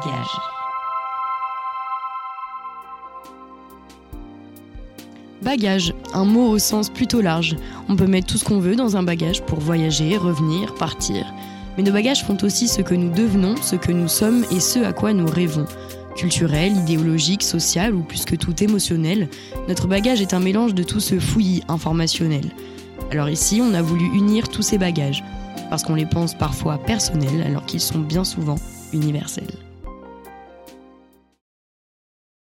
Bagages. Bagage, un mot au sens plutôt large. On peut mettre tout ce qu'on veut dans un bagage pour voyager, revenir, partir. Mais nos bagages font aussi ce que nous devenons, ce que nous sommes et ce à quoi nous rêvons. Culturel, idéologique, social ou plus que tout émotionnel, notre bagage est un mélange de tout ce fouillis informationnel. Alors ici, on a voulu unir tous ces bagages, parce qu'on les pense parfois personnels alors qu'ils sont bien souvent universels.